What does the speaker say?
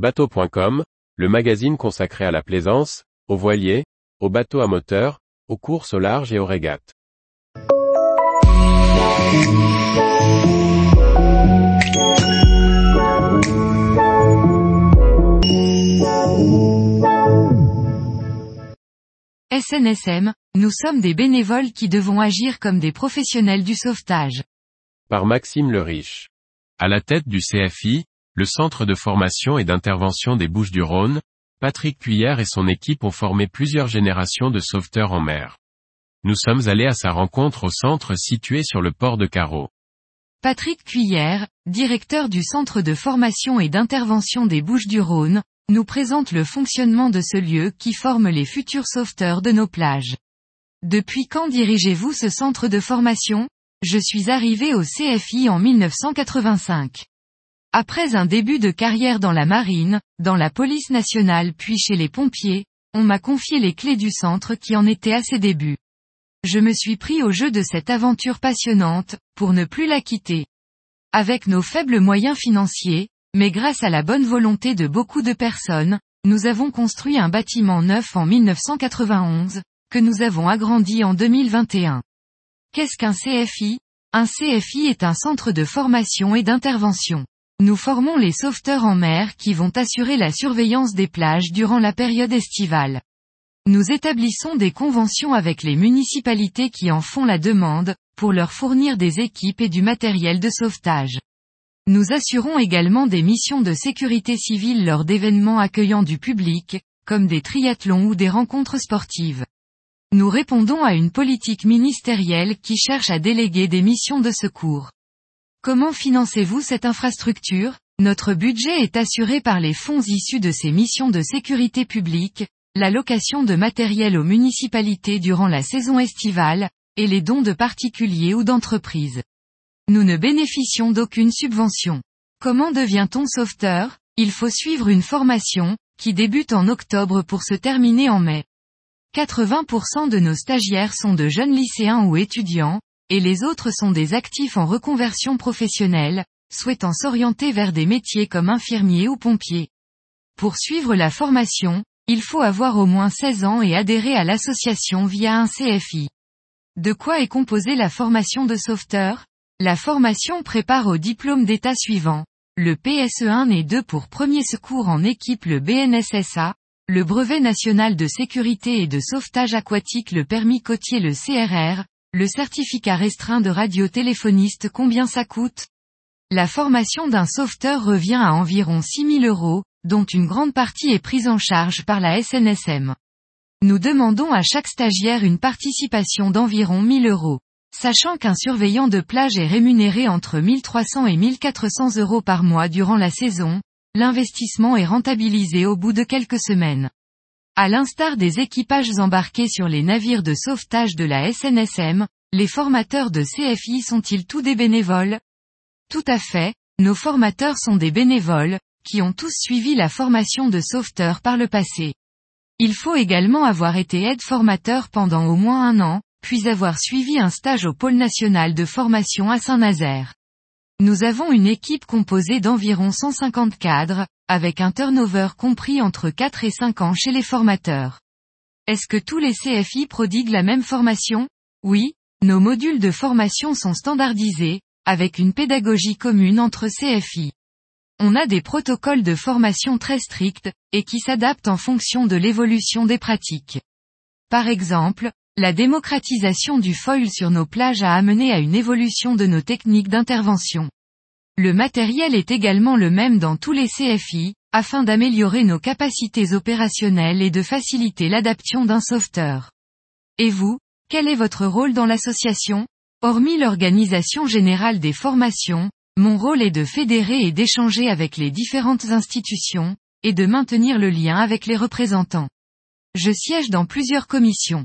Bateau.com, le magazine consacré à la plaisance, aux voiliers, aux bateaux à moteur, aux courses au large et aux régates. SNSM, nous sommes des bénévoles qui devons agir comme des professionnels du sauvetage. Par Maxime le Riche. À la tête du CFI, le Centre de formation et d'intervention des Bouches-du-Rhône, Patrick Cuillère et son équipe ont formé plusieurs générations de sauveteurs en mer. Nous sommes allés à sa rencontre au centre situé sur le port de Carreau. Patrick Cuillère, directeur du Centre de formation et d'intervention des Bouches-du-Rhône, nous présente le fonctionnement de ce lieu qui forme les futurs sauveteurs de nos plages. Depuis quand dirigez-vous ce centre de formation? Je suis arrivé au CFI en 1985. Après un début de carrière dans la marine, dans la police nationale puis chez les pompiers, on m'a confié les clés du centre qui en était à ses débuts. Je me suis pris au jeu de cette aventure passionnante, pour ne plus la quitter. Avec nos faibles moyens financiers, mais grâce à la bonne volonté de beaucoup de personnes, nous avons construit un bâtiment neuf en 1991, que nous avons agrandi en 2021. Qu'est-ce qu'un CFI Un CFI est un centre de formation et d'intervention. Nous formons les sauveteurs en mer qui vont assurer la surveillance des plages durant la période estivale. Nous établissons des conventions avec les municipalités qui en font la demande, pour leur fournir des équipes et du matériel de sauvetage. Nous assurons également des missions de sécurité civile lors d'événements accueillant du public, comme des triathlons ou des rencontres sportives. Nous répondons à une politique ministérielle qui cherche à déléguer des missions de secours. Comment financez-vous cette infrastructure? Notre budget est assuré par les fonds issus de ces missions de sécurité publique, la location de matériel aux municipalités durant la saison estivale, et les dons de particuliers ou d'entreprises. Nous ne bénéficions d'aucune subvention. Comment devient-on sauveteur? Il faut suivre une formation, qui débute en octobre pour se terminer en mai. 80% de nos stagiaires sont de jeunes lycéens ou étudiants, et les autres sont des actifs en reconversion professionnelle, souhaitant s'orienter vers des métiers comme infirmier ou pompier. Pour suivre la formation, il faut avoir au moins 16 ans et adhérer à l'association via un CFI. De quoi est composée la formation de sauveteur la formation prépare au diplôme d'état suivant. Le PSE1 et 2 pour premier secours en équipe le BNSSA, le brevet national de sécurité et de sauvetage aquatique le permis côtier le CRR, le certificat restreint de radiotéléphoniste combien ça coûte? La formation d'un sauveteur revient à environ 6 000 euros, dont une grande partie est prise en charge par la SNSM. Nous demandons à chaque stagiaire une participation d'environ 1000 euros. Sachant qu'un surveillant de plage est rémunéré entre 1300 et 1400 euros par mois durant la saison, l'investissement est rentabilisé au bout de quelques semaines. À l'instar des équipages embarqués sur les navires de sauvetage de la SNSM, les formateurs de CFI sont-ils tous des bénévoles? Tout à fait, nos formateurs sont des bénévoles, qui ont tous suivi la formation de sauveteur par le passé. Il faut également avoir été aide-formateur pendant au moins un an, puis avoir suivi un stage au pôle national de formation à Saint-Nazaire. Nous avons une équipe composée d'environ 150 cadres, avec un turnover compris entre 4 et 5 ans chez les formateurs. Est-ce que tous les CFI prodiguent la même formation? Oui, nos modules de formation sont standardisés, avec une pédagogie commune entre CFI. On a des protocoles de formation très stricts, et qui s'adaptent en fonction de l'évolution des pratiques. Par exemple, la démocratisation du foil sur nos plages a amené à une évolution de nos techniques d'intervention. Le matériel est également le même dans tous les CFI, afin d'améliorer nos capacités opérationnelles et de faciliter l'adaptation d'un sauveteur. Et vous, quel est votre rôle dans l'association? Hormis l'organisation générale des formations, mon rôle est de fédérer et d'échanger avec les différentes institutions, et de maintenir le lien avec les représentants. Je siège dans plusieurs commissions.